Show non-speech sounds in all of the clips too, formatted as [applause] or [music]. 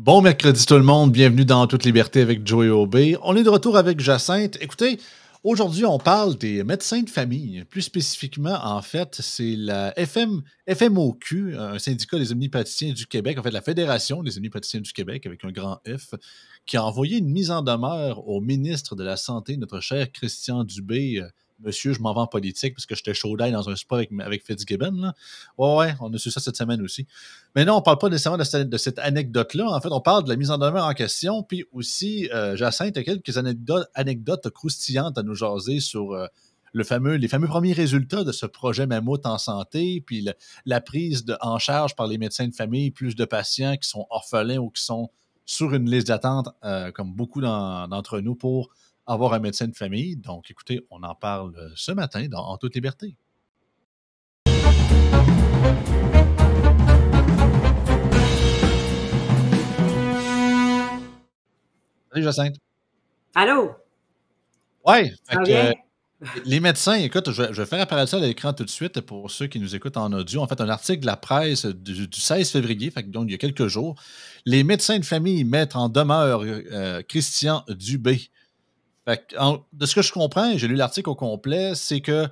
Bon mercredi tout le monde, bienvenue dans Toute Liberté avec Joey Obey. On est de retour avec Jacinthe. Écoutez, aujourd'hui on parle des médecins de famille. Plus spécifiquement, en fait, c'est la FM, FMOQ, un syndicat des omnipraticiens du Québec, en fait la Fédération des omnipraticiens du Québec avec un grand F, qui a envoyé une mise en demeure au ministre de la Santé, notre cher Christian Dubé, Monsieur, je m'en vais en politique parce que j'étais chaud dans un sport avec, avec Fitzgibbon. Là. Ouais, ouais, on a su ça cette semaine aussi. Mais non, on ne parle pas nécessairement de, cette, anecdote-là. En fait, on parle de la mise en demeure en question. Puis aussi, euh, Jacinthe a quelques anecdotes, anecdotes, croustillantes à nous jaser sur euh, le fameux, les fameux premiers résultats de ce projet Mammouth en santé, puis la prise de, en charge par les médecins de famille, plus de patients qui sont orphelins ou qui sont sur une liste d'attente, euh, comme beaucoup d'entre nous, pour avoir un médecin de famille. Donc, écoutez, on en parle euh, ce matin dans En toute liberté. Salut Jacinthe. Allô? Oui. Euh, les médecins, écoute, je, vais faire apparaître ça à l'écran tout de suite pour ceux qui nous écoutent en audio. En fait, un article de la presse du, 16 février, fait, donc il y a quelques jours. Les médecins de famille mettent en demeure euh, Christian Dubé de ce que je comprends, j'ai lu l'article au complet, c'est que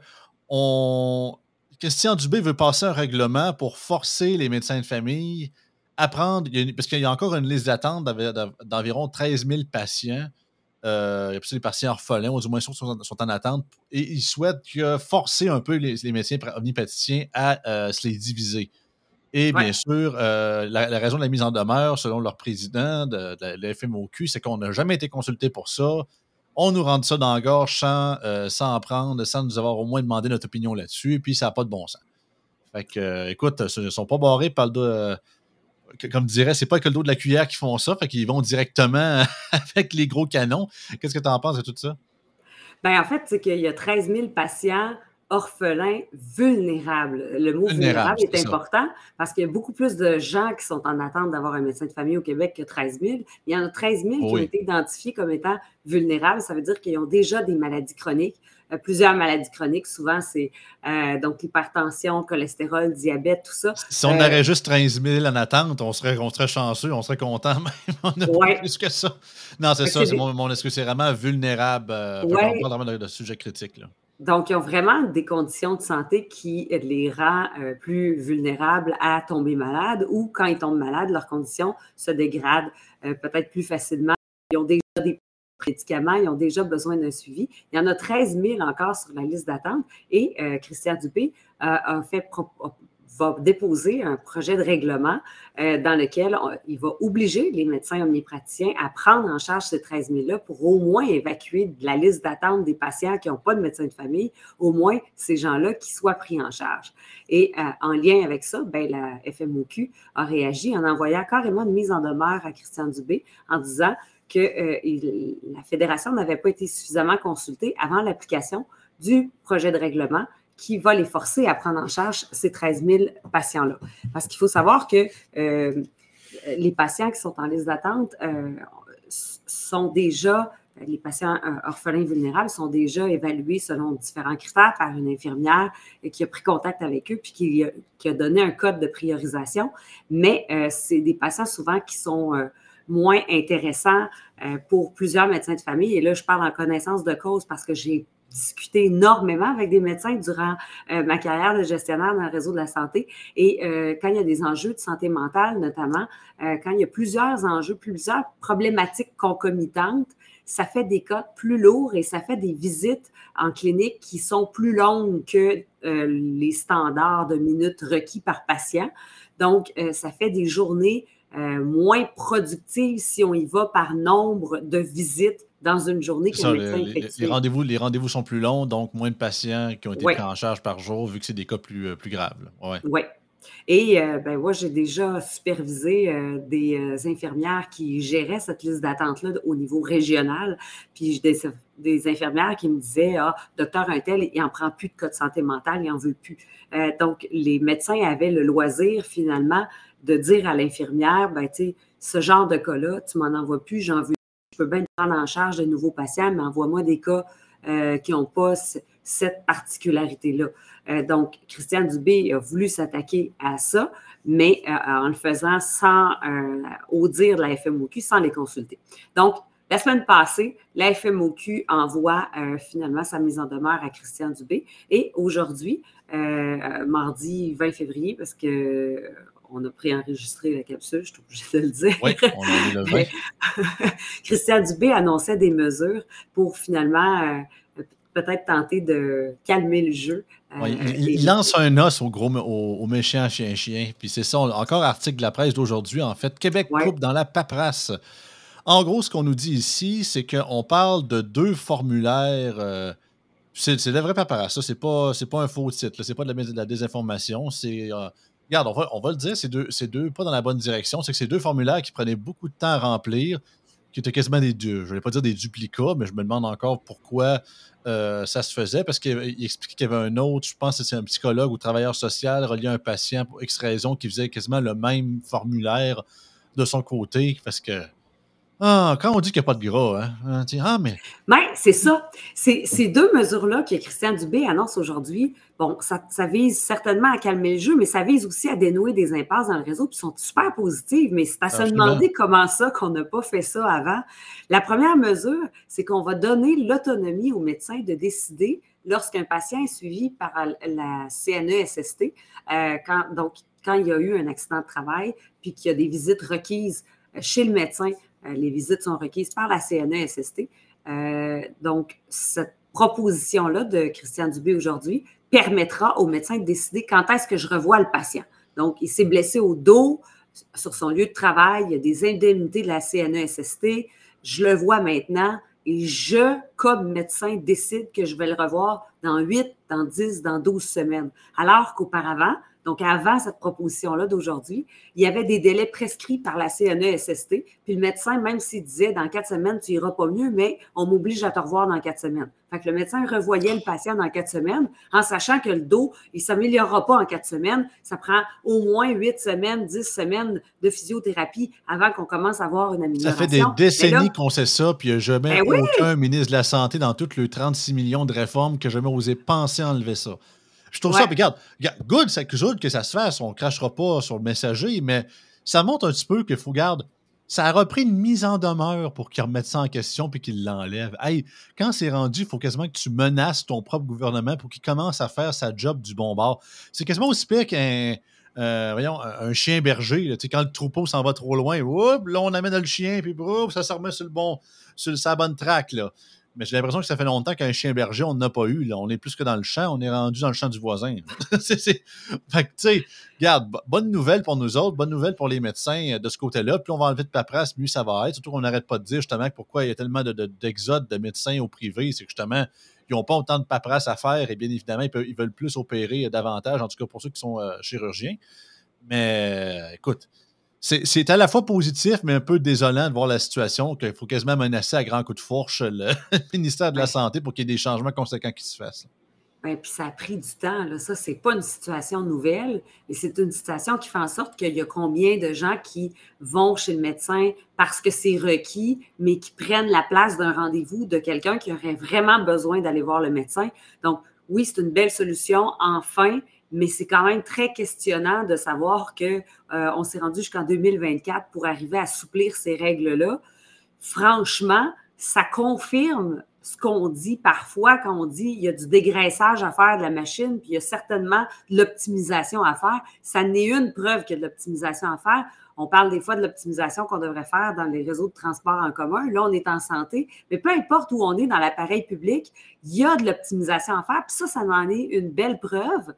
on... Christian Dubé veut passer un règlement pour forcer les médecins de famille à prendre, parce qu'il y a encore une liste d'attente d'environ 13 000 patients. Euh, il y a des patients orphelins, ou du moins sont, sont, en attente, et ils souhaitent forcer un peu les, médecins omnipaticiens à euh, se les diviser. Et bien sûr, euh, la, raison de la mise en demeure, selon leur président de, de la FMOQ, c'est qu'on n'a jamais été consulté pour ça on nous rentre ça dans la gorge sans, euh, sans en prendre, sans nous avoir au moins demandé notre opinion là-dessus, puis ça n'a pas de bon sens. Fait que, euh, écoute, ils ne sont pas barrés par le dos, euh, comme dirais, c'est pas avec le dos de la cuillère qu'ils font ça, fait qu'ils vont directement [laughs] avec les gros canons. Qu'est-ce que tu en penses de tout ça? Ben, en fait, c'est qu'il y a 13 000 patients orphelin vulnérable. Le mot vulnérable, est, important parce qu'il y a beaucoup plus de gens qui sont en attente d'avoir un médecin de famille au Québec que 13 000. Il y en a 13 000 qui ont été identifiés comme étant vulnérables. Ça veut dire qu'ils ont déjà des maladies chroniques. Euh, plusieurs maladies chroniques, souvent, c'est euh, donc l'hypertension, cholestérol, diabète, tout ça. Si on euh, aurait juste 13 000 en attente, on serait, on serait chanceux, on serait content [laughs] même. On a plus que ça. Non, c'est ça, c'est mon, mon excuse, c'est vraiment vulnérable. on parle vraiment de, de sujet critique. Là. Donc, ils ont vraiment des conditions de santé qui les rend euh, plus vulnérables à tomber malade ou quand ils tombent malades, leurs conditions se dégradent euh, peut-être plus facilement. Ils ont déjà des médicaments, ils ont déjà besoin d'un suivi. Il y en a 13 000 encore sur la liste d'attente et euh, Christian Dupé a fait va déposer un projet de règlement euh, dans lequel il va obliger les médecins omnipraticiens à prendre en charge ces 13 000-là pour au moins évacuer de la liste d'attente des patients qui n'ont pas de médecin de famille, au moins ces gens-là qui soient pris en charge. Et euh, en lien avec ça, ben, la FMOQ a réagi en envoyant carrément une mise en demeure à Christian Dubé en disant que euh, la fédération n'avait pas été suffisamment consultée avant l'application du projet de règlement qui va les forcer à prendre en charge ces 13 000 patients-là. Parce qu'il faut savoir que euh, les patients qui sont en liste d'attente euh, sont déjà, les patients euh, orphelins vulnérables sont déjà évalués selon différents critères par une infirmière qui a pris contact avec eux puis qui, qui a donné un code de priorisation. Mais c'est des patients souvent qui sont moins intéressants pour plusieurs médecins de famille. Et là, je parle en connaissance de cause parce que j'ai discuté énormément avec des médecins durant euh, ma carrière de gestionnaire dans le réseau de la santé. Et euh, quand il y a des enjeux de santé mentale, notamment, euh, quand il y a plusieurs enjeux, plusieurs problématiques concomitantes, ça fait des cas plus lourds et ça fait des visites en clinique qui sont plus longues que les standards de minutes requis par patient. Donc, ça fait des journées moins productives si on y va par nombre de visites dans une journée qu'un médecin Les, rendez-vous, les rendez-vous sont plus longs, donc moins de patients qui ont été pris en charge par jour, vu que c'est des cas plus, euh, plus graves. Oui. Ouais. Et euh, ben, moi, j'ai déjà supervisé euh, des infirmières qui géraient cette liste d'attente-là au niveau régional. Puis des, des infirmières qui me disaient Ah, docteur Untel, il n'en prend plus de cas de santé mentale, il n'en veut plus. donc, les médecins avaient le loisir, finalement, de dire à l'infirmière ben, tu sais, ce genre de cas-là, tu m'en envoies plus, j'en veux je peux bien prendre en charge de nouveaux patients, mais envoie-moi des cas euh, qui n'ont pas cette particularité-là. Euh, donc, Christian Dubé a voulu s'attaquer à ça, mais en le faisant sans, au dire de la FMOQ, sans les consulter. Donc, la semaine passée, la FMOQ envoie finalement sa mise en demeure à Christian Dubé. Et aujourd'hui, mardi 20 février, parce que on a préenregistré la capsule, je suis obligée de le dire. Oui, on a le [laughs] 20. [laughs] Christian Dubé annonçait des mesures pour finalement peut-être tenter de calmer le jeu. Euh, il, lance un os au gros au, méchant chien-chien. Puis c'est ça, encore article de la presse d'aujourd'hui, en fait. Québec coupe dans la paperasse. En gros, ce qu'on nous dit ici, c'est qu'on parle de deux formulaires. Euh, c'est de la vraie paperasse. Ça, c'est pas, pas un faux titre. C'est pas de la, désinformation. C'est. Euh, regarde, on va, le dire, c'est deux, deux pas dans la bonne direction. C'est que c'est deux formulaires qui prenaient beaucoup de temps à remplir, qui étaient quasiment des, je ne vais pas dire des duplicats, mais je me demande encore pourquoi euh, ça se faisait parce qu'il expliquait qu'il y avait un autre, je pense que c'est un psychologue ou travailleur social relié à un patient pour X raison qui faisait quasiment le même formulaire de son côté parce que ah, quand on dit qu'il n'y a pas de gras, hein, on dit Ah, mais. Ben, c'est ça. Ces deux mesures-là que Christian Dubé annonce aujourd'hui, bon, ça, vise certainement à calmer le jeu, mais ça vise aussi à dénouer des impasses dans le réseau, qui sont super positives. Mais c'est à se demander comment ça qu'on n'a pas fait ça avant. La première mesure, c'est qu'on va donner l'autonomie aux médecins de décider lorsqu'un patient est suivi par la CNESST, euh, quand, donc quand il y a eu un accident de travail, puis qu'il y a des visites requises chez le médecin les visites sont requises par la CNESST. Euh, donc, cette proposition-là de Christian Dubé aujourd'hui permettra au médecin de décider quand est-ce que je revois le patient. Donc, il s'est blessé au dos sur son lieu de travail, il y a des indemnités de la CNESST, je le vois maintenant et je, comme médecin, décide que je vais le revoir dans 8, dans 10, dans 12 semaines. Alors qu'auparavant, donc, avant cette proposition-là d'aujourd'hui, il y avait des délais prescrits par la CNESST. Puis le médecin, même s'il disait dans quatre semaines, tu iras pas mieux, mais on m'oblige à te revoir dans quatre semaines. Fait que le médecin revoyait le patient dans quatre semaines en sachant que le dos, il ne s'améliorera pas en quatre semaines. Ça prend au moins huit semaines, dix semaines de physiothérapie avant qu'on commence à avoir une amélioration. Ça fait des décennies qu'on sait ça, puis il n'y a jamais ben aucun ministre de la Santé dans toutes les 36 millions de réformes qui a jamais osé penser enlever ça. Je trouve ça, regarde, good, c'est good que ça se fasse, on ne crachera pas sur le messager, mais ça montre un petit peu qu'il faut, garder. ça a repris une mise en demeure pour qu'il remette ça en question puis qu'il l'enlève. Hey, quand c'est rendu, il faut quasiment que tu menaces ton propre gouvernement pour qu'il commence à faire sa job du bon bord. C'est quasiment aussi pire qu'un euh, voyons, un chien berger. quand le troupeau s'en va trop loin, là, on amène le chien, puis ça se remet sur le bon, sur sa bonne traque. Là. Mais j'ai l'impression que ça fait longtemps qu'un chien berger, on n'a pas eu. Là. On est plus que dans le champ, on est rendu dans le champ du voisin. [laughs] c'est, Fait que, tu sais, regarde, bonne nouvelle pour nous autres, bonne nouvelle pour les médecins euh, de ce côté-là. Puis on va enlever de paperasse, mieux ça va être. Surtout qu'on n'arrête pas de dire justement pourquoi il y a tellement d'exode de, médecins au privé. C'est que justement, ils n'ont pas autant de paperasse à faire et bien évidemment, ils, veulent plus opérer davantage, en tout cas pour ceux qui sont euh, chirurgiens. Mais écoute, c'est à la fois positif, mais un peu désolant de voir la situation qu'il faut quasiment menacer à grands coups de fourche le [laughs] ministère de la Santé pour qu'il y ait des changements conséquents qui se fassent. Oui, puis ça a pris du temps. Là. Ça, c'est pas une situation nouvelle, mais c'est une situation qui fait en sorte qu'il y a combien de gens qui vont chez le médecin parce que c'est requis, mais qui prennent la place d'un rendez-vous de quelqu'un qui aurait vraiment besoin d'aller voir le médecin. Donc, oui, c'est une belle solution, enfin, mais c'est quand même très questionnant de savoir qu'on euh, s'est rendu jusqu'en 2024 pour arriver à assouplir ces règles-là. Franchement, ça confirme ce qu'on dit parfois quand on dit il y a du dégraissage à faire de la machine, puis il y a certainement de l'optimisation à faire. Ça n'est une preuve qu'il y a de l'optimisation à faire. On parle des fois de l'optimisation qu'on devrait faire dans les réseaux de transport en commun. Là, on est en santé, mais peu importe où on est dans l'appareil public, il y a de l'optimisation à faire. Puis ça, ça en est une belle preuve.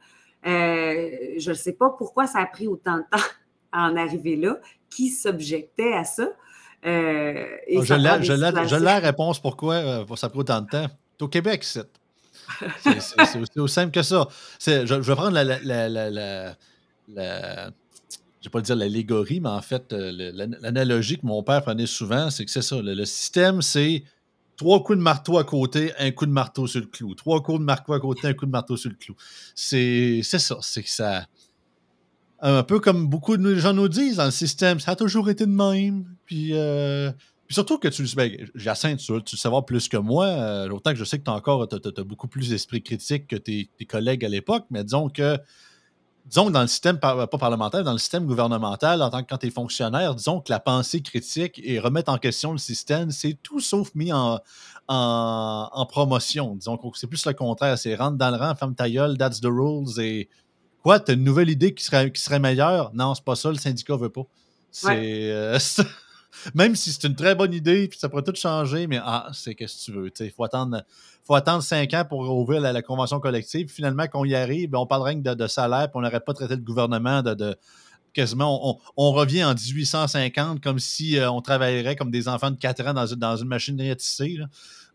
Euh, je ne sais pas pourquoi ça a pris autant de temps [laughs] à en arriver là. Qui s'objectait à ça? Euh, ah, je l'ai la réponse pourquoi euh, ça a pris autant de temps. C'est au Québec, [laughs] c'est. C'est aussi simple que ça. Je, je, vais prendre la, la, la, la je vais pas le dire l'allégorie, mais en fait, l'analogie que mon père prenait souvent, c'est que c'est ça. Le, système, c'est trois coups de marteau à côté, un coup de marteau sur le clou. Trois coups de marteau à côté, un coup de marteau sur le clou. C'est ça. C'est que ça. Un peu comme beaucoup de gens nous disent dans le système, ça a toujours été de même. Puis, euh, surtout que tu le ben, Jacinthe, tu, tu le savoir plus que moi. Euh, autant que je sais que tu as encore beaucoup plus d'esprit critique que tes, collègues à l'époque, mais disons que disons que dans le système, pas parlementaire, dans le système gouvernemental, en tant que quand tu es fonctionnaire, disons que la pensée critique et remettre en question le système, c'est tout sauf mis en, en, promotion. Disons que c'est plus le contraire. C'est rentre dans le rang, ferme ta gueule, that's the rules. Et quoi, tu as une nouvelle idée qui serait, qui serait meilleure? Non, c'est pas ça, le syndicat veut pas. C'est. Euh, [laughs] même si c'est une très bonne idée, puis ça pourrait tout changer, mais ah, c'est qu'est-ce que tu veux. Il faut attendre, faut attendre cinq ans pour ouvrir la, convention collective. Finalement, quand on y arrive, on parlerait de, de salaire, puis on n'aurait pas traité le gouvernement de, quasiment. On, revient en 1850 comme si euh, on travaillerait comme des enfants de 4 ans dans, dans une machine à tisser.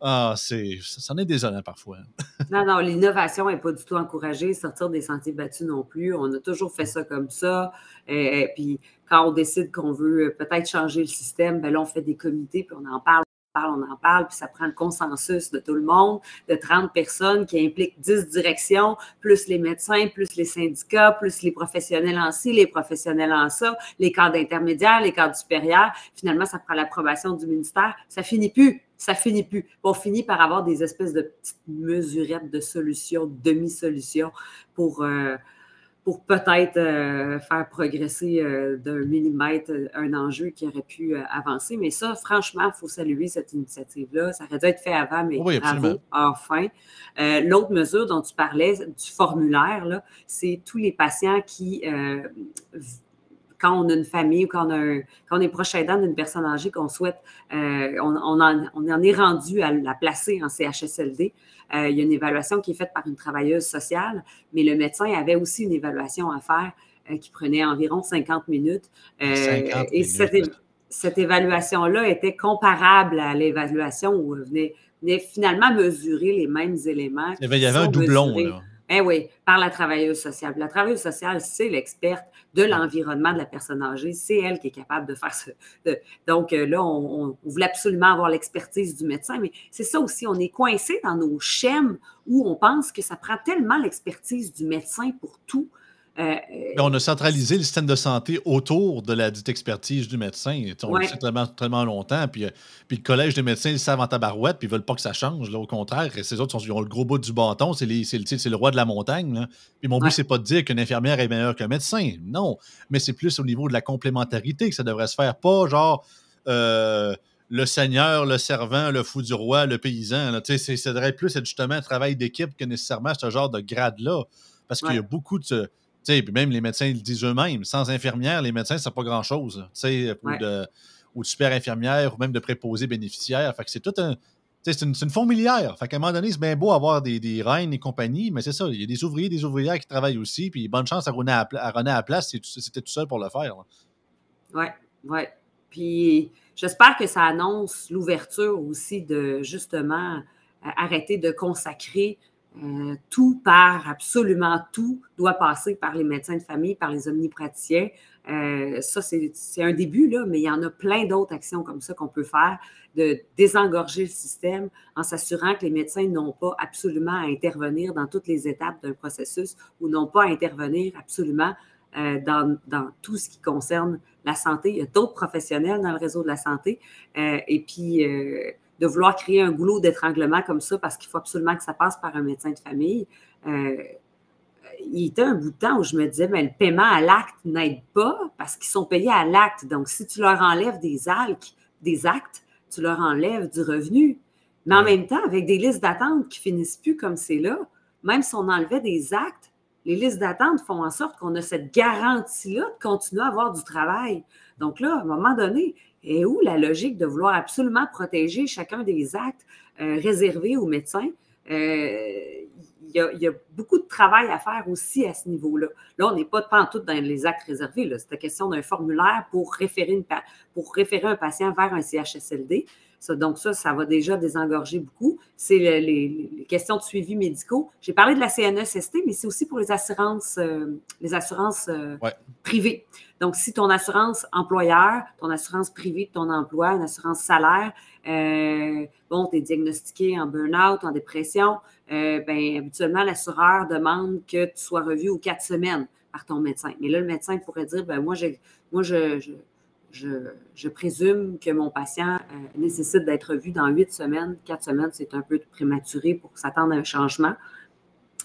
Ah, c'est, ça en est désolant parfois. [laughs] non, non, l'innovation n'est pas du tout encouragée. Sortir des sentiers battus non plus. On a toujours fait ça comme ça. Et, puis quand on décide qu'on veut peut-être changer le système, ben là, on fait des comités, puis on en parle on en parle, puis ça prend le consensus de tout le monde, de 30 personnes qui impliquent 10 directions, plus les médecins, plus les syndicats, plus les professionnels en ci, les professionnels en ça, les cadres intermédiaires, les cadres supérieurs. Finalement, ça prend l'approbation du ministère. Ça finit plus. Ça finit plus. On finit par avoir des espèces de petites mesurettes de solutions, demi-solutions pour, euh, pour peut-être euh, faire progresser euh, d'un millimètre euh, un enjeu qui aurait pu avancer. Mais ça, franchement, il faut saluer cette initiative-là. Ça aurait dû être fait avant, mais oui, bravo, enfin. L'autre mesure dont tu parlais, du formulaire, c'est tous les patients qui quand on a une famille ou quand on, est proche aidant d'une personne âgée qu'on souhaite, on, en, on, en, est rendu à la placer en CHSLD. Euh, il y a une évaluation qui est faite par une travailleuse sociale, mais le médecin avait aussi une évaluation à faire euh, qui prenait environ 50 minutes. 50 euh, et Cette, évaluation-là était comparable à l'évaluation où on venait, finalement mesurer les mêmes éléments. Il y avait, un doublon. Là. Eh oui, par la travailleuse sociale. La travailleuse sociale, c'est l'experte de l'environnement de la personne âgée. C'est elle qui est capable de faire ça. Donc euh, là, on, voulait absolument avoir l'expertise du médecin, mais c'est ça aussi, on est coincé dans nos schèmes où on pense que ça prend tellement l'expertise du médecin pour tout euh, on a centralisé le système de santé autour de la dite expertise du médecin. On le sait tellement, longtemps. Puis, euh, puis, le collège des médecins, ils savent en tabarouette, puis ils veulent pas que ça change. Là, au contraire, ces autres ils ont le gros bout du bâton, c'est le, roi de la montagne. Puis mon but, c'est pas de dire qu'une infirmière est meilleure qu'un médecin. Non. Mais c'est plus au niveau de la complémentarité que ça devrait se faire. Pas genre. Euh, le seigneur, le servant, le fou du roi, le paysan. Ça devrait plus être justement un travail d'équipe que nécessairement ce genre de grade-là. Parce qu'il y a beaucoup de puis même les médecins le disent eux-mêmes. Sans infirmière, les médecins, c'est pas grand-chose. Ou, de, ou de super infirmière ou même de préposés bénéficiaires. Fait que c'est tout un. C'est une, une, fourmilière. Fait qu'à un moment donné, c'est bien beau avoir des, des reines et compagnie, mais c'est ça. Il y a des ouvriers, des ouvrières qui travaillent aussi. Puis bonne chance à René à, à, René à la place si c'était tout seul pour le faire. Oui, oui. Puis j'espère que ça annonce l'ouverture aussi de justement arrêter de consacrer euh, tout par, absolument tout, doit passer par les médecins de famille, par les omnipraticiens. Euh, ça, c'est un début, là, mais il y en a plein d'autres actions comme ça qu'on peut faire, de désengorger le système en s'assurant que les médecins n'ont pas absolument à intervenir dans toutes les étapes d'un processus ou n'ont pas à intervenir absolument euh, dans, dans, tout ce qui concerne la santé. Il y a d'autres professionnels dans le réseau de la santé. et puis, de vouloir créer un goulot d'étranglement comme ça parce qu'il faut absolument que ça passe par un médecin de famille. Euh, il était un bout de temps où je me disais, mais le paiement à l'acte n'aide pas parce qu'ils sont payés à l'acte. Donc, si tu leur enlèves des, alques, des actes, tu leur enlèves du revenu. Mais en même temps, avec des listes d'attente qui finissent plus comme c'est là, même si on enlevait des actes, les listes d'attente font en sorte qu'on a cette garantie-là de continuer à avoir du travail. Donc là, à un moment donné, et où la logique de vouloir absolument protéger chacun des actes euh, réservés aux médecins? Euh, il y, a, beaucoup de travail à faire aussi à ce niveau-là. Là, on n'est pas en tout dans les actes réservés. C'est la question d'un formulaire pour référer, une, pour référer un patient vers un CHSLD donc, ça, ça va déjà désengorger beaucoup. C'est les, questions de suivi médicaux. J'ai parlé de la CNESST, mais c'est aussi pour les assurances, euh, les assurances euh, privées. Donc, si ton assurance employeur, ton assurance privée de ton emploi, une assurance salaire, euh, bon, tu es diagnostiqué en burn-out, en dépression, bien, habituellement, l'assureur demande que tu sois revu aux quatre semaines par ton médecin. Mais là, le médecin pourrait dire, ben moi, moi je je, présume que mon patient euh, nécessite d'être vu dans huit semaines. Quatre semaines, c'est un peu prématuré pour s'attendre à un changement.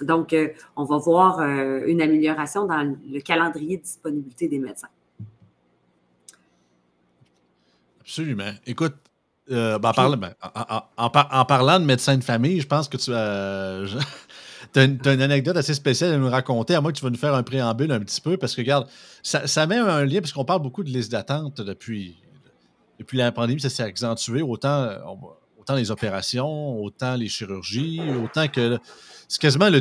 Donc, on va voir une amélioration dans le calendrier de disponibilité des médecins. Absolument. Écoute, ben, ben, en, parlant de médecin de famille, je pense que tu as, as, une, anecdote assez spéciale à nous raconter, à que tu vas nous faire un préambule un petit peu, parce que regarde, ça, met un lien, parce qu'on parle beaucoup de liste d'attente depuis, depuis la pandémie, ça s'est accentué, autant, autant les opérations, autant les chirurgies, autant que. C'est quasiment le,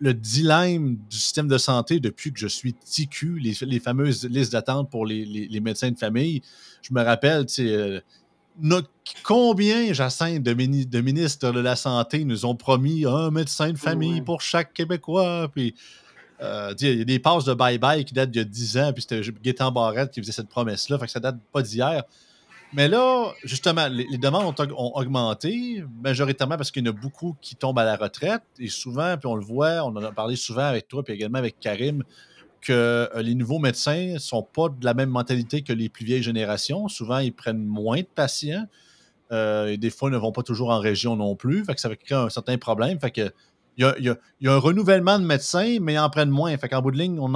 le, dilemme du système de santé depuis que je suis TQ, les, fameuses listes d'attente pour les, les, médecins de famille. Je me rappelle, tu sais, combien, Jacinthe, de, de, ministres de la Santé nous ont promis un médecin de famille pour chaque Québécois? Puis, euh, il y a des passes de bye-bye qui datent d'il y a 10 ans, puis c'était Gaétan Barrette qui faisait cette promesse-là, fait que ça date pas d'hier. Mais là, justement, les, demandes ont, augmenté, majoritairement parce qu'il y en a beaucoup qui tombent à la retraite. Et souvent, puis on le voit, on en a parlé souvent avec toi, puis également avec Karim, que euh, les nouveaux médecins ne sont pas de la même mentalité que les plus vieilles générations. Souvent, ils prennent moins de patients. Euh, et des fois, ils ne vont pas toujours en région non plus. Fait que ça va créer un certain problème. Fait que, il, y a, un renouvellement de médecins, mais ils en prennent moins. Fait qu'en bout de ligne, on,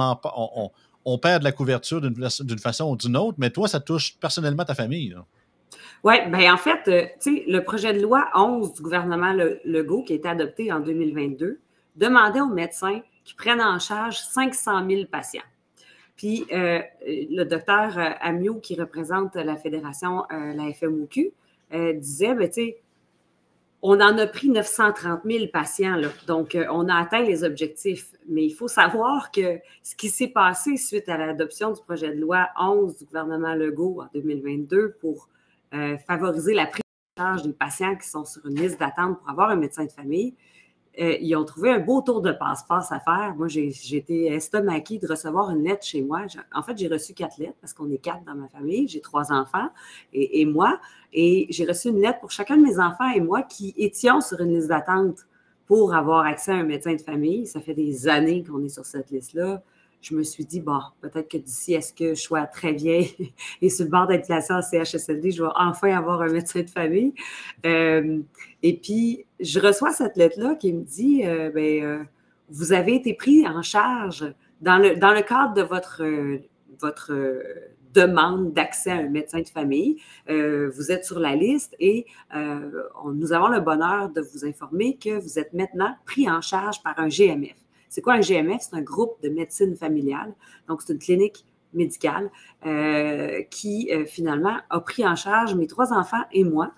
on, perd de la couverture d'une façon ou d'une autre. Mais toi, ça touche personnellement ta famille. Oui, bien en fait, euh, le projet de loi 11 du gouvernement Legault, qui a été adopté en 2022, demandait aux médecins qui prennent en charge 500 000 patients. Puis euh, le docteur euh, Amiot, qui représente la fédération, euh, la FMOQ, disait, ben, tu sais, on en a pris 930 000 patients, là. donc on a atteint les objectifs. Mais il faut savoir que ce qui s'est passé suite à l'adoption du projet de loi 11 du gouvernement Legault en 2022 pour favoriser la prise en charge des patients qui sont sur une liste d'attente pour avoir un médecin de famille, euh, ils ont trouvé un beau tour de passe-passe à faire. Moi, j'ai été estomaquée de recevoir une lettre chez moi. En fait, j'ai reçu quatre lettres parce qu'on est quatre dans ma famille. J'ai trois enfants et, moi. Et j'ai reçu une lettre pour chacun de mes enfants et moi qui étions sur une liste d'attente pour avoir accès à un médecin de famille. Ça fait des années qu'on est sur cette liste-là je me suis dit, bon, peut-être que d'ici à ce que je sois très vieille [laughs] et sur le bord d'être placée en CHSLD, je vais enfin avoir un médecin de famille. Euh, et puis, je reçois cette lettre-là qui me dit, euh, ben, euh, vous avez été pris en charge dans le, dans le cadre de votre, votre demande d'accès à un médecin de famille. vous êtes sur la liste et nous avons le bonheur de vous informer que vous êtes maintenant pris en charge par un GMF. C'est quoi un GMF? C'est un groupe de médecine familiale. Donc, c'est une clinique médicale euh, qui, euh, finalement, a pris en charge mes trois enfants et moi.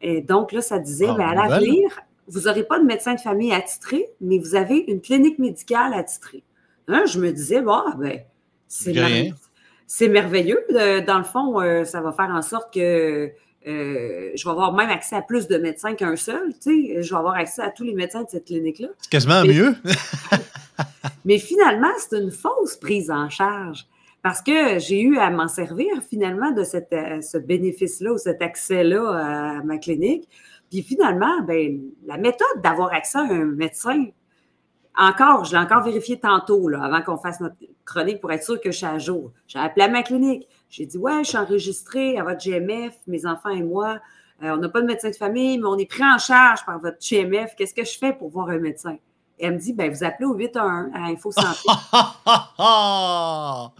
Et donc, là, ça disait, ah, ben, à l'avenir, vous n'aurez pas de médecin de famille attitré, mais vous avez une clinique médicale attitrée. Hein, je me disais, ah, ben, c'est merveilleux. Dans le fond, euh, ça va faire en sorte que euh, je vais avoir même accès à plus de médecins qu'un seul. Tu sais, je vais avoir accès à tous les médecins de cette clinique-là. C'est quasiment mieux. [laughs] mais finalement, c'est une fausse prise en charge parce que j'ai eu à m'en servir finalement de cette, euh, ce bénéfice-là ou cet accès-là à ma clinique. Puis finalement, ben, la méthode d'avoir accès à un médecin, encore, je l'ai encore vérifié tantôt, là, avant qu'on fasse notre chronique pour être sûr que je suis à jour. J'ai appelé à ma clinique. J'ai dit Ouais, je suis enregistrée à votre GMF, mes enfants et moi. Euh, on n'a pas de médecin de famille, mais on est pris en charge par votre GMF. Qu'est-ce que je fais pour voir un médecin? Et elle me dit ben, Vous appelez au 811 à Info Santé. [laughs]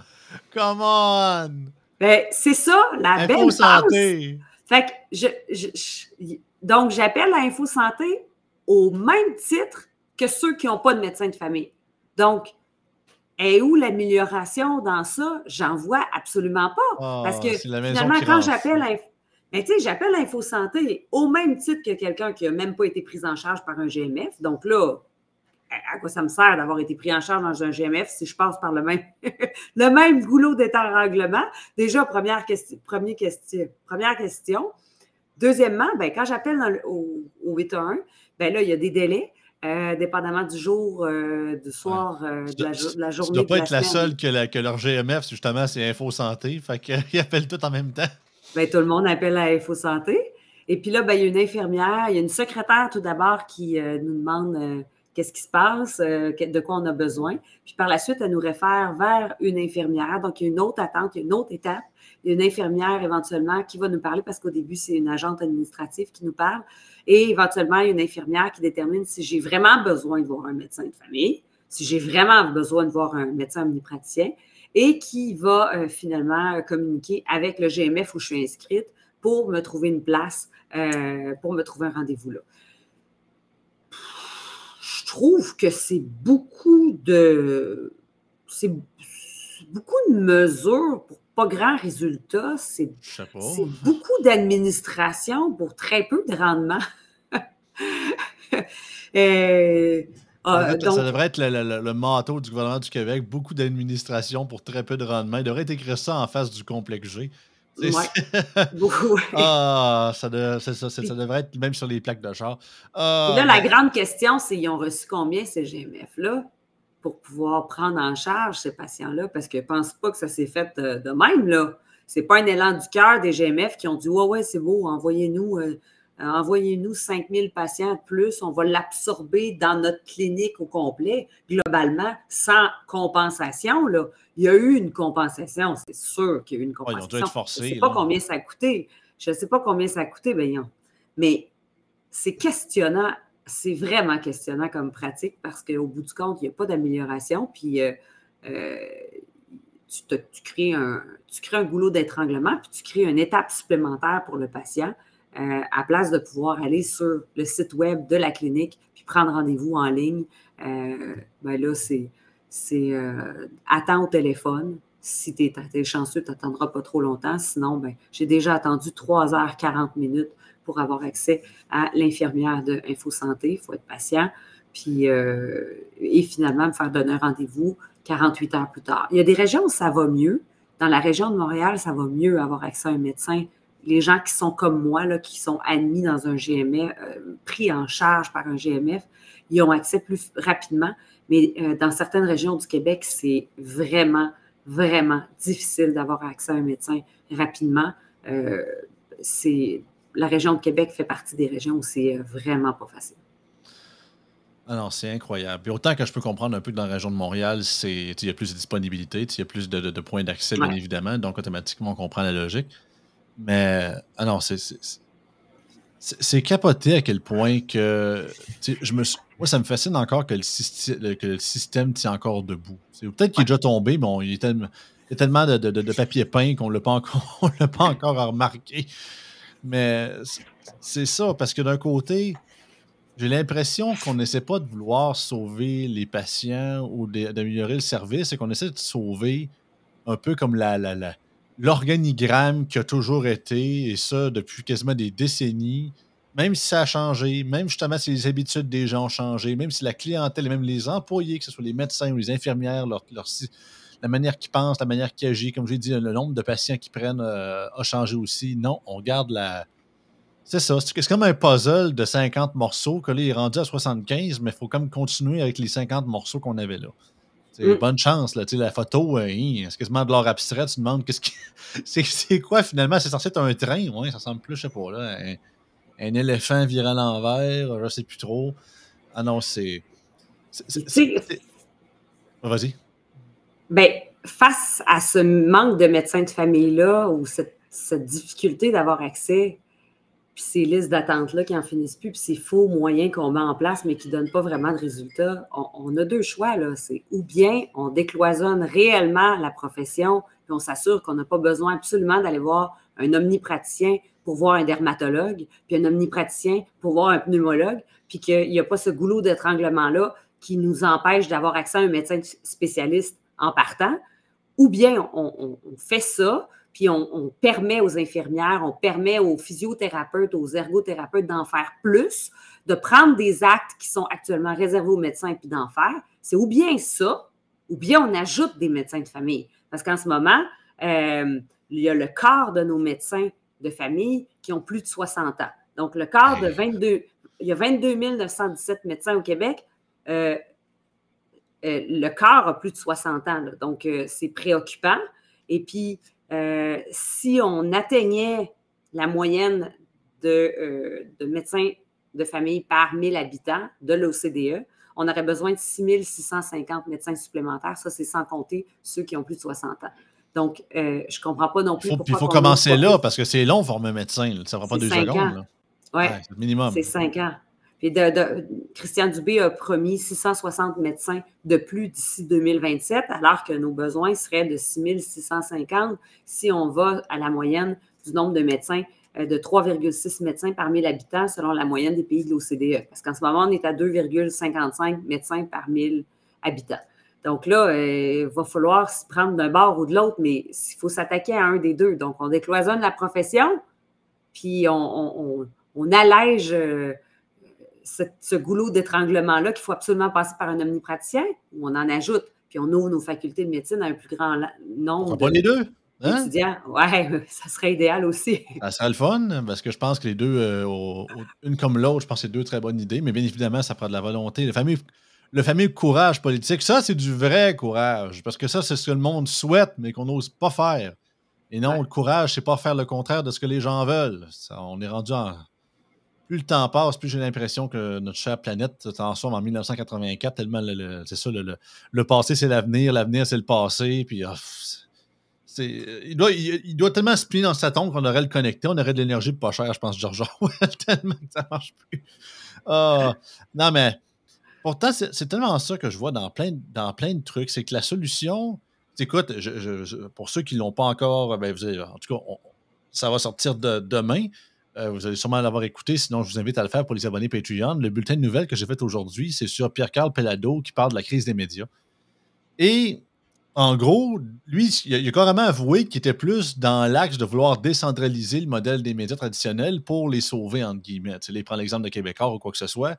Come on! Ben, c'est ça, la Info belle Santé. Fait que je, donc, j'appelle à Info Santé au même titre que ceux qui n'ont pas de médecin de famille. Donc, et où l'amélioration dans ça? J'en vois absolument pas. Ah, parce que finalement, quand j'appelle mais tu sais, j'appelle Info Santé au même titre que quelqu'un qui n'a même pas été pris en charge par un GMF. Donc là, à quoi ça me sert d'avoir été pris en charge dans un GMF si je passe par le même, [laughs] le même goulot d'étranglement? Déjà, première, question, question, première question. Deuxièmement, ben, quand j'appelle au, au 811, ben là, il y a des délais. Euh, dépendamment du jour, euh, du soir, euh, de, la, journée. Tu ne dois pas être la seule que, que, leur GMF, justement, c'est Info Santé. Fait qu'ils [laughs] appellent tout en même temps. Bien, tout le monde appelle à Info Santé. Et puis là, ben, il y a une infirmière, il y a une secrétaire tout d'abord qui nous demande qu'est-ce qui se passe, de quoi on a besoin. Puis par la suite, elle nous réfère vers une infirmière. Donc, il y a une autre attente, il y a une autre étape. Une infirmière éventuellement qui va nous parler parce qu'au début, c'est une agente administrative qui nous parle. Et éventuellement, une infirmière qui détermine si j'ai vraiment besoin de voir un médecin de famille, si j'ai vraiment besoin de voir un médecin omnipraticien et qui va euh, finalement euh, communiquer avec le GMF où je suis inscrite pour me trouver une place, euh, pour me trouver un rendez-vous là. Je trouve que c'est beaucoup de. C'est beaucoup de mesures pour pas grand résultat. C'est beaucoup d'administration pour très peu de rendement. [laughs] Ah, ça devrait être le, le, du gouvernement du Québec. Beaucoup d'administration pour très peu de rendement. Il devrait être écrit ça en face du complexe G. Oui, [laughs] beaucoup. ah, ça, ça, devrait être même sur les plaques de char. Ah, là, la grande question, c'est ils ont reçu combien ces GMF-là pour pouvoir prendre en charge ces patients-là? Parce que pense pas que ça s'est fait euh, de même. là. Ce n'est pas un élan du cœur des GMF qui ont dit Ouais, ouais, c'est beau, envoyez-nous. Euh, envoyez-nous 5000 patients de plus, on va l'absorber dans notre clinique au complet, globalement, sans compensation. Là. Il y a eu une compensation, c'est sûr qu'il y a eu une compensation. Je ne sais pas combien ça a coûté. Je ne sais pas combien ça a coûté, ben, mais c'est questionnant, c'est vraiment questionnant comme pratique parce qu'au bout du compte, il n'y a pas d'amélioration. Puis euh, euh, tu, crées un, tu crées un goulot d'étranglement, puis tu crées une étape supplémentaire pour le patient. Euh, à place de pouvoir aller sur le site web de la clinique puis prendre rendez-vous en ligne, ben là, c'est, euh, attends au téléphone. Si tu es, chanceux, tu n'attendras pas trop longtemps. Sinon, ben, j'ai déjà attendu 3h40 minutes pour avoir accès à l'infirmière de InfoSanté. Il faut être patient. Puis, et finalement, me faire donner un rendez-vous 48 heures plus tard. Il y a des régions où ça va mieux. Dans la région de Montréal, ça va mieux avoir accès à un médecin les gens qui sont comme moi, là, qui sont admis dans un GMF, euh, pris en charge par un GMF, ils ont accès plus rapidement. Mais euh, dans certaines régions du Québec, c'est vraiment, vraiment difficile d'avoir accès à un médecin rapidement. Euh, c'est, la région de Québec fait partie des régions où c'est vraiment pas facile. Alors, ah c'est incroyable. Puis autant que je peux comprendre un peu que dans la région de Montréal, il y a plus de disponibilité, il y a plus de, points d'accès, bien évidemment, donc automatiquement, on comprend la logique. Mais, ah non, c'est. C'est capoté à quel point que. Je me, moi, ça me fascine encore que le, que le système tient encore debout. Peut-être qu'il est déjà tombé, bon, il, y a tellement de, de, papier peint qu'on ne [laughs] l'a pas encore remarqué. Mais c'est ça, parce que d'un côté, j'ai l'impression qu'on n'essaie pas de vouloir sauver les patients ou d'améliorer le service, et qu'on essaie de sauver un peu comme la, la, l'organigramme qui a toujours été, et ça depuis quasiment des décennies, même si ça a changé, même justement si les habitudes des gens ont changé, même si la clientèle même les employés, que ce soit les médecins ou les infirmières, leur, la manière qu'ils pensent, la manière qu'ils agissent, comme j'ai dit, le nombre de patients qu'ils prennent euh, a changé aussi. Non, on garde la. C'est ça. C'est comme un puzzle de 50 morceaux que là, il est rendu à 75, mais il faut comme continuer avec les 50 morceaux qu'on avait là. Mm. Bonne chance, là. la photo, euh, c'est quasiment de l'art abstrait. Tu te demandes qu'est-ce qui... [laughs] c'est, quoi finalement? C'est censé être un train, ouais, ça semble plus, je sais pas, là. Un, éléphant viré à l'envers, je sais plus trop. Ah non, c'est. Vas-y. Ben, face à ce manque de médecins de famille-là, ou cette, cette difficulté d'avoir accès puis ces listes d'attente-là qui n'en finissent plus, puis ces faux moyens qu'on met en place, mais qui ne donnent pas vraiment de résultats, on, a deux choix. là. C'est ou bien on décloisonne réellement la profession, puis on s'assure qu'on n'a pas besoin absolument d'aller voir un omnipraticien pour voir un dermatologue, puis un omnipraticien pour voir un pneumologue, puis qu'il n'y a pas ce goulot d'étranglement-là qui nous empêche d'avoir accès à un médecin spécialiste en partant. Ou bien on fait ça, puis on, permet aux infirmières, on permet aux physiothérapeutes, aux ergothérapeutes d'en faire plus, de prendre des actes qui sont actuellement réservés aux médecins et puis d'en faire. C'est ou bien ça, ou bien on ajoute des médecins de famille. Parce qu'en ce moment, euh, il y a le quart de nos médecins de famille qui ont plus de 60 ans. Donc, le quart de 22, il y a 22 917 médecins au Québec. Euh, euh, le quart a plus de 60 ans. donc, c'est préoccupant. Et puis, euh, si on atteignait la moyenne de, euh, de, médecins de famille par 1000 habitants de l'OCDE, on aurait besoin de 6 650 médecins supplémentaires. Ça, c'est sans compter ceux qui ont plus de 60 ans. Donc, euh, je ne comprends pas non plus. il faut commencer là parce que c'est long, former un médecin. Ça ne prend pas deux secondes. Oui, c'est minimum. C'est cinq ans. Puis Christian Dubé a promis 660 médecins de plus d'ici 2027, alors que nos besoins seraient de 6650 si on va à la moyenne du nombre de médecins euh, de 3,6 médecins par 1000 habitants selon la moyenne des pays de l'OCDE. Parce qu'en ce moment, on est à 2,55 médecins par 1000 habitants. Donc là, il euh, va falloir se prendre d'un bord ou de l'autre, mais il faut s'attaquer à un des deux. Donc, on décloisonne la profession, puis on, allège ce, goulot d'étranglement-là qu'il faut absolument passer par un omnipraticien, ou on en ajoute, puis on ouvre nos facultés de médecine à un plus grand nombre. Pas les deux. Hein? Étudiants. Ouais, [laughs] ça serait idéal aussi. [laughs] Ça serait le fun, parce que je pense que les deux, euh, une comme l'autre, je pense que c'est deux très bonnes idées, mais bien évidemment, ça prend de la volonté. Le fameux, le fameux courage politique, ça, c'est du vrai courage, parce que ça, c'est ce que le monde souhaite, mais qu'on n'ose pas faire. Et non, le courage, c'est pas faire le contraire de ce que les gens veulent. on est rendu en, plus le temps passe, plus j'ai l'impression que notre chère planète se transforme en 1984, tellement c'est ça, le, passé c'est l'avenir, l'avenir c'est le passé, puis ah, il, doit, il, doit tellement se plier dans sa tombe qu'on aurait le connecté, on aurait de l'énergie pas cher, je pense, George [laughs] tellement que ça marche plus. Ah, non, mais pourtant, c'est tellement ça que je vois dans plein, dans plein de trucs, c'est que la solution, écoute, pour ceux qui ne l'ont pas encore, ben, en tout cas, ça va sortir de, demain. Euh, vous allez sûrement l'avoir écouté, sinon je vous invite à le faire pour les abonnés Patreon. Le bulletin de nouvelles que j'ai fait aujourd'hui, c'est sur Pierre-Carl Pellado qui parle de la crise des médias. Et en gros, lui, il a, carrément avoué qu'il était plus dans l'axe de vouloir décentraliser le modèle des médias traditionnels pour les sauver, entre guillemets. il prend l'exemple de Québécois ou quoi que ce soit.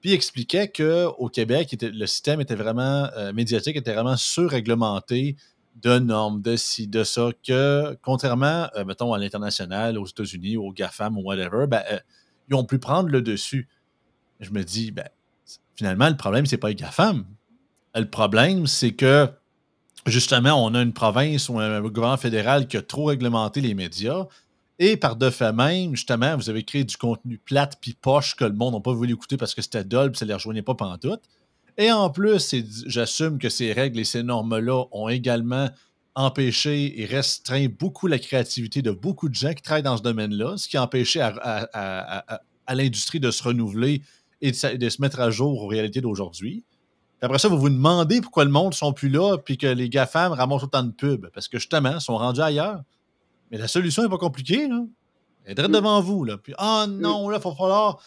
Puis il expliquait qu'au Québec, le système était vraiment euh, médiatique, était vraiment surréglementé de normes, de ci, de ça, que contrairement, euh, mettons, à l'international, aux États-Unis, aux GAFAM ou whatever, ben, euh, ils ont pu prendre le dessus. Je me dis, ben, finalement, le problème, c'est pas les GAFAM. Le problème, c'est que justement, on a une province ou un gouvernement fédéral qui a trop réglementé les médias. Et par de fait même, justement, vous avez créé du contenu plate puis poche que le monde n'a pas voulu écouter parce que c'était dull et ça ne les rejoignait pas pantoute. Et en plus, j'assume que ces règles et ces normes-là ont également empêché et restreint beaucoup la créativité de beaucoup de gens qui travaillent dans ce domaine-là, ce qui a empêché à, l'industrie de se renouveler et de, se mettre à jour aux réalités d'aujourd'hui. Après ça, vous vous demandez pourquoi le monde ne sont plus là puis que les GAFAM ramassent autant de pubs. Parce que justement, ils sont rendus ailleurs. Mais la solution n'est pas compliquée. Là. Elle est mm. devant vous. Là. Puis, ah oh non, là, il va falloir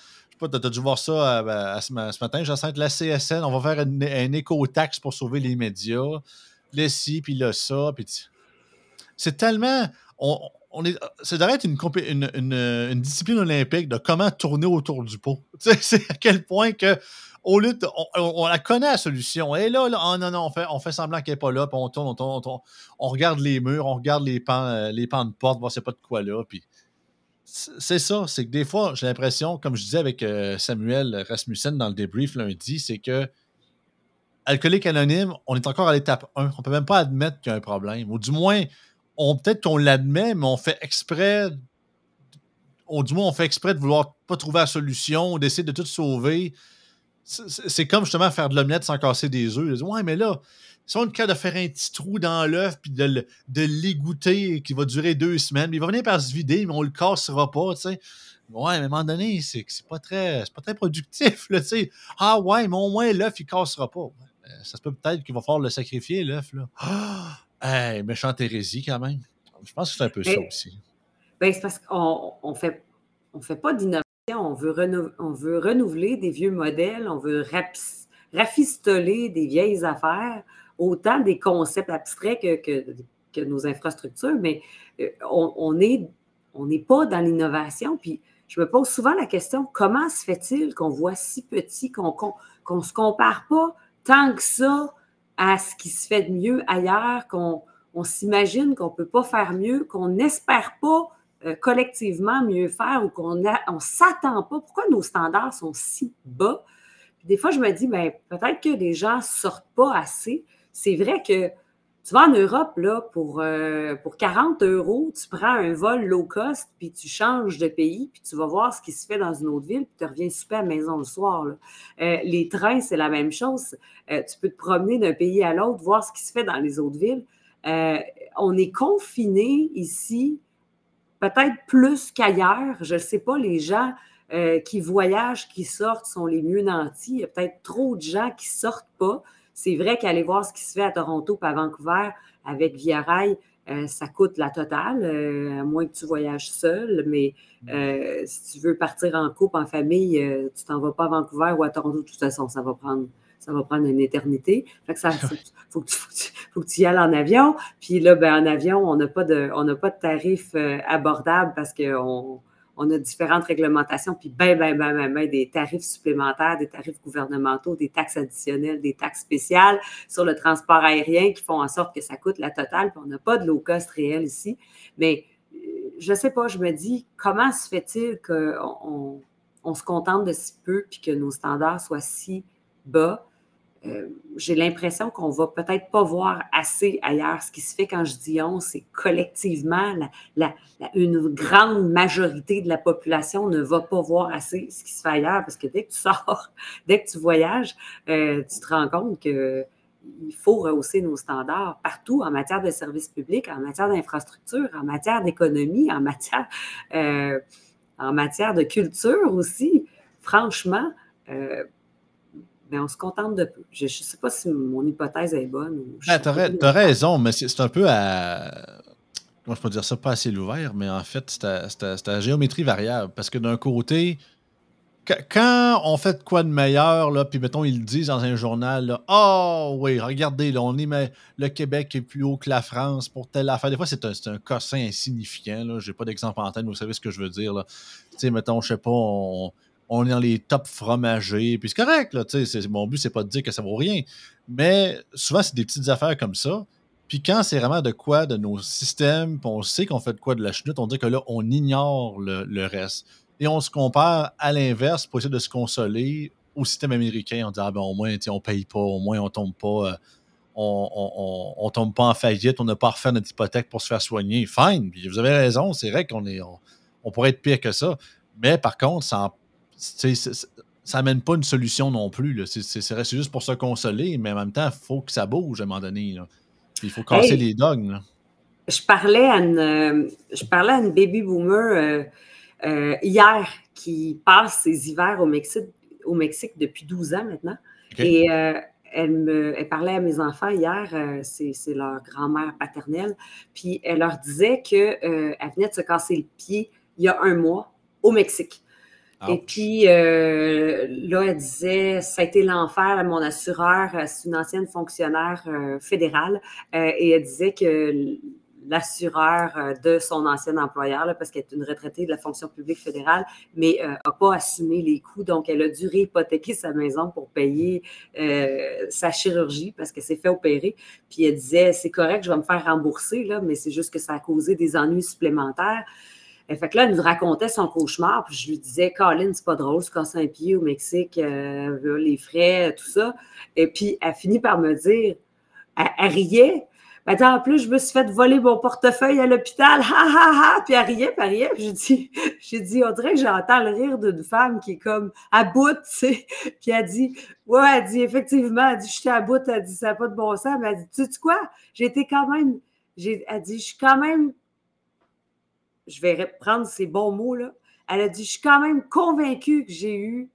tu as dû voir ça euh, ben, ce, matin, Jacinthe, la CSN, on va faire un, éco-taxe pour sauver les médias. Le ci, puis le ça. Puis c'est tellement. On, on est, c'est d'arrêter une, une, discipline olympique de comment tourner autour du pot. [laughs] c'est à quel point que au lieu on, la connaît la solution. Et là, là oh non, non, on fait, on fait semblant qu'elle n'est pas là, puis on tourne, on tourne, on regarde les murs, on regarde les pans, euh, les de porte, voir c'est pas de quoi là, puis c'est ça. C'est que des fois, j'ai l'impression, comme je disais avec euh, Samuel Rasmussen dans le débrief lundi, c'est que alcoolique anonyme, on est encore à l'étape 1. On ne peut même pas admettre qu'il y a un problème. Ou du moins, on peut-être qu'on l'admet, mais on fait exprès. On, du moins, on fait exprès de vouloir pas trouver la solution, d'essayer de tout sauver. C'est comme justement faire de l'omelette sans casser des œufs. Ouais, mais là, si on est cas de faire un petit trou dans l'œuf puis de, de l'égoutter qui va durer deux semaines, il va venir par se vider, mais on le cassera pas, tu sais. Ouais, mais à un moment donné, c'est pas très, pas très productif, tu sais. Ah ouais, mais au moins l'œuf, il cassera pas. Ça se peut peut-être qu'il va falloir le sacrifier, l'œuf, là. Ah! [gasps] Hey, méchante hérésie, quand même. Je pense que c'est un peu ça aussi. Ben, c'est parce qu'on on fait, on fait pas d'innovation, on veut, on veut renouveler des vieux modèles, on veut rafistoler des vieilles affaires autant des concepts abstraits que, que, nos infrastructures, mais euh, on n'est on pas dans l'innovation. Puis je me pose souvent la question, comment se fait-il qu'on voit si petit, qu'on ne se compare pas tant que ça à ce qui se fait de mieux ailleurs, qu'on on, s'imagine qu'on ne peut pas faire mieux, qu'on n'espère pas euh, collectivement mieux faire ou qu'on ne s'attend pas? Pourquoi nos standards sont si bas? des fois, je me dis, ben, peut-être que les gens ne sortent pas assez c'est vrai que Tu vas en Europe, là, pour, euh, pour 40 euros, tu prends un vol low cost, puis tu changes de pays, puis tu vas voir ce qui se fait dans une autre ville, puis tu reviens super à la maison le soir. Euh, les trains, c'est la même chose. Euh, tu peux te promener d'un pays à l'autre, voir ce qui se fait dans les autres villes. on est confiné ici, peut-être plus qu'ailleurs. Je ne sais pas, les gens qui voyagent, qui sortent, sont les mieux nantis. Il y a peut-être trop de gens qui ne sortent pas. C'est vrai qu'aller voir ce qui se fait à Toronto et à Vancouver avec Via Rail, euh, ça coûte la totale, euh, à moins que tu voyages seul. Mais mm. euh, si tu veux partir en couple, en famille, tu t'en vas pas à Vancouver ou à Toronto. De toute façon, ça va prendre, ça va prendre une éternité. Fait que ça, [laughs] faut, que tu, faut, que tu, y ailles en avion. Puis là, ben, en avion, on n'a pas de, on n'a pas de tarif abordable parce qu'on on a différentes réglementations, puis ben, ben, ben, ben, ben, des tarifs supplémentaires, des tarifs gouvernementaux, des taxes additionnelles, des taxes spéciales sur le transport aérien qui font en sorte que ça coûte la totale, puis on n'a pas de low cost réel ici. Mais euh, je ne sais pas, je me dis, comment se fait-il qu'on on se contente de si peu, puis que nos standards soient si bas? Euh, j'ai l'impression qu'on va peut-être pas voir assez ailleurs. Ce qui se fait quand je dis on, c'est collectivement, une grande majorité de la population ne va pas voir assez ce qui se fait ailleurs parce que dès que tu sors, [laughs] dès que tu voyages, euh, tu te rends compte que il faut rehausser nos standards partout en matière de services publics, en matière d'infrastructure, en matière d'économie, en euh, en matière de culture aussi. Franchement, on se contente de peu. Je ne sais pas si mon hypothèse est bonne. Ben, tu as, raison, mais c'est un peu à. Comment je peux dire ça, pas assez l'ouvert, mais en fait, c'est à, géométrie variable. Parce que d'un côté, quand on fait quoi de meilleur, là, puis mettons, ils le disent dans un journal, oh oui, regardez, là, on est le Québec est plus haut que la France pour telle affaire. Des fois, c'est un, un cossin insignifiant. Je n'ai pas d'exemple en tête, mais vous savez ce que je veux dire. Tu sais, mettons, je sais pas, on, on est dans les top fromagers, puis c'est correct, là, mon but, c'est pas de dire que ça vaut rien, mais souvent, c'est des petites affaires comme ça, puis quand c'est vraiment de quoi de nos systèmes, puis on sait qu'on fait de quoi de la chenoute, on dit que là, on ignore le, reste. Et on se compare à l'inverse pour essayer de se consoler au système américain. On dit, ah ben au moins, on paye pas, au moins on tombe pas, euh, on, tombe pas en faillite, on n'a pas à refaire notre hypothèque pour se faire soigner. Fine, puis vous avez raison, c'est vrai qu'on est, on, pourrait être pire que ça. Mais par contre, ça ça n'amène pas une solution non plus. C'est juste pour se consoler, mais en même temps, il faut que ça bouge à un moment donné. Il faut casser les dogmes. Je parlais à une, euh, je parlais à une baby boomer euh, euh, hier qui passe ses hivers au Mexique, au Mexique depuis 12 ans maintenant. Et elle, me, elle parlait à mes enfants hier, c'est leur grand-mère paternelle, puis elle leur disait qu'elle venait de se casser le pied il y a un mois au Mexique. Et puis, euh, là, elle disait, ça a été l'enfer, mon assureur, euh, c'est une ancienne fonctionnaire euh, fédérale, et elle disait que l'assureur de son ancien employeur, parce qu'elle est une retraitée de la fonction publique fédérale, mais n'a pas assumé les coûts. Donc, elle a dû réhypothéquer sa maison pour payer sa chirurgie parce qu'elle s'est fait opérer. Puis elle disait, c'est correct, je vais me faire rembourser, là, mais c'est juste que ça a causé des ennuis supplémentaires. Fait que là, elle nous racontait son cauchemar, puis je lui disais, Colin, c'est pas drôle, se casser un pied au Mexique, euh, les frais, tout ça. Et puis, elle finit par me dire, elle, riait. Attends, en plus, je me suis fait voler mon portefeuille à l'hôpital. Ha, ha, ha. Puis elle riait, puis elle riait. Puis [laughs] j'ai dit, on dirait que j'entends le rire d'une femme qui est comme à bout, tu sais. Puis elle dit, ouais, elle dit, effectivement, elle dit, j'étais à bout, elle dit, ça n'a pas de bon sens. Elle dit, tu sais quoi? J'ai été quand même, elle dit, je suis quand même je vais reprendre ces bons mots-là. Elle a dit Je suis quand même convaincue que j'ai eu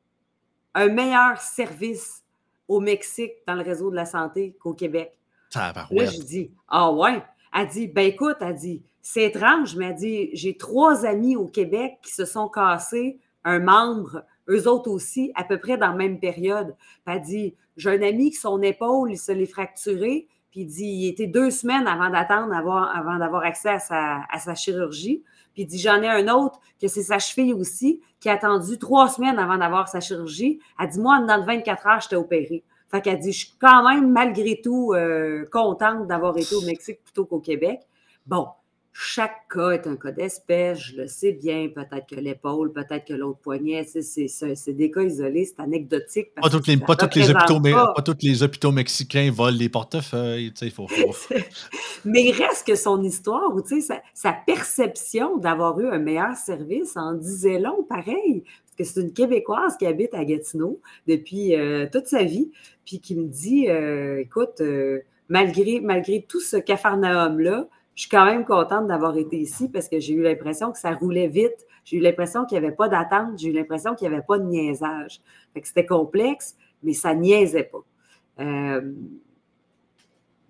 un meilleur service au Mexique dans le réseau de la santé qu'au Québec. Ça là, je dis Ah ouais. Elle dit Ben écoute, elle dit C'est étrange, mais elle dit J'ai trois amis au Québec qui se sont cassés un membre, eux autres aussi, à peu près dans la même période. elle dit J'ai un ami qui son épaule, il se l'est fracturé. Puis il dit, il était deux semaines avant d'attendre, avant d'avoir accès à sa, à sa chirurgie. Puis il dit J'en ai un autre que c'est sa cheville aussi, qui a attendu trois semaines avant d'avoir sa chirurgie. Elle dit Moi, dans 24 heures, j'étais opérée. Fait qu'elle dit Je suis quand même, malgré tout, euh, contente d'avoir été au Mexique plutôt qu'au Québec. Bon, chaque cas est un cas d'espèce, je le sais bien, peut-être que l'épaule, peut-être que l'autre poignet, c'est des cas isolés, c'est anecdotique. pas, toutes les, pas, les hôpitaux, pas. tous les hôpitaux mexicains volent les portefeuilles, il faut, [laughs] Mais il reste que son histoire, ou sa, sa perception d'avoir eu un meilleur service en disait long, pareil. Parce que c'est une Québécoise qui habite à Gatineau depuis euh, toute sa vie, puis qui me dit, euh, écoute, euh, malgré, malgré tout ce cafarnaum-là, je suis quand même contente d'avoir été ici parce que j'ai eu l'impression que ça roulait vite. J'ai eu l'impression qu'il n'y avait pas d'attente. J'ai eu l'impression qu'il n'y avait pas de niaisage. c'était complexe, mais ça niaisait pas. Euh,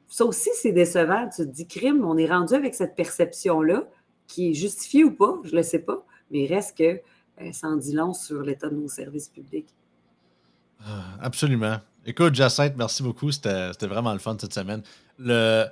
ça aussi, c'est décevant. Tu te dis, crime, on est rendu avec cette perception-là, qui est justifiée ou pas, je ne le sais pas, mais il reste que euh, ça en dit long sur l'état de nos services publics. Ah, absolument. Écoute, Jacinthe, merci beaucoup. C'était vraiment le fun cette semaine. Le,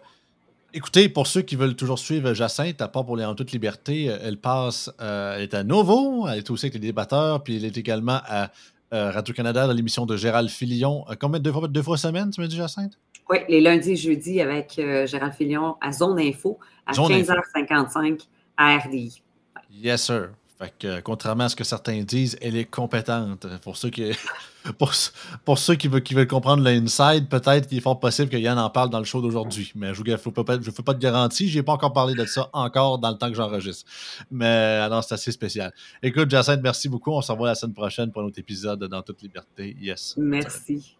Écoutez, pour ceux qui veulent toujours suivre Jacinthe, à part pour les En toute liberté, euh, elle passe, euh, elle est à Novo, elle est aussi avec les débatteurs, puis elle est également à euh, Radio-Canada dans l'émission de Gérald Filion. combien de fois, deux fois semaine, tu m'as dit, Jacinthe? Oui, les lundis et jeudis avec Gérald Filion à Zone Info à 15h55 à RDI. Yes, sir. Fait que, contrairement à ce que certains disent, elle est compétente. Pour ceux qui, pour, ceux qui veulent, comprendre l'inside, peut-être qu'il est fort possible que Yann en parle dans le show d'aujourd'hui. Mais je ne fais pas de garantie. Je n'ai pas encore parlé de ça encore dans le temps que j'enregistre. Mais alors, c'est assez spécial. Écoute, Jacinthe, merci beaucoup. On se revoit la semaine prochaine pour un autre épisode Dans toute liberté. Yes. Merci.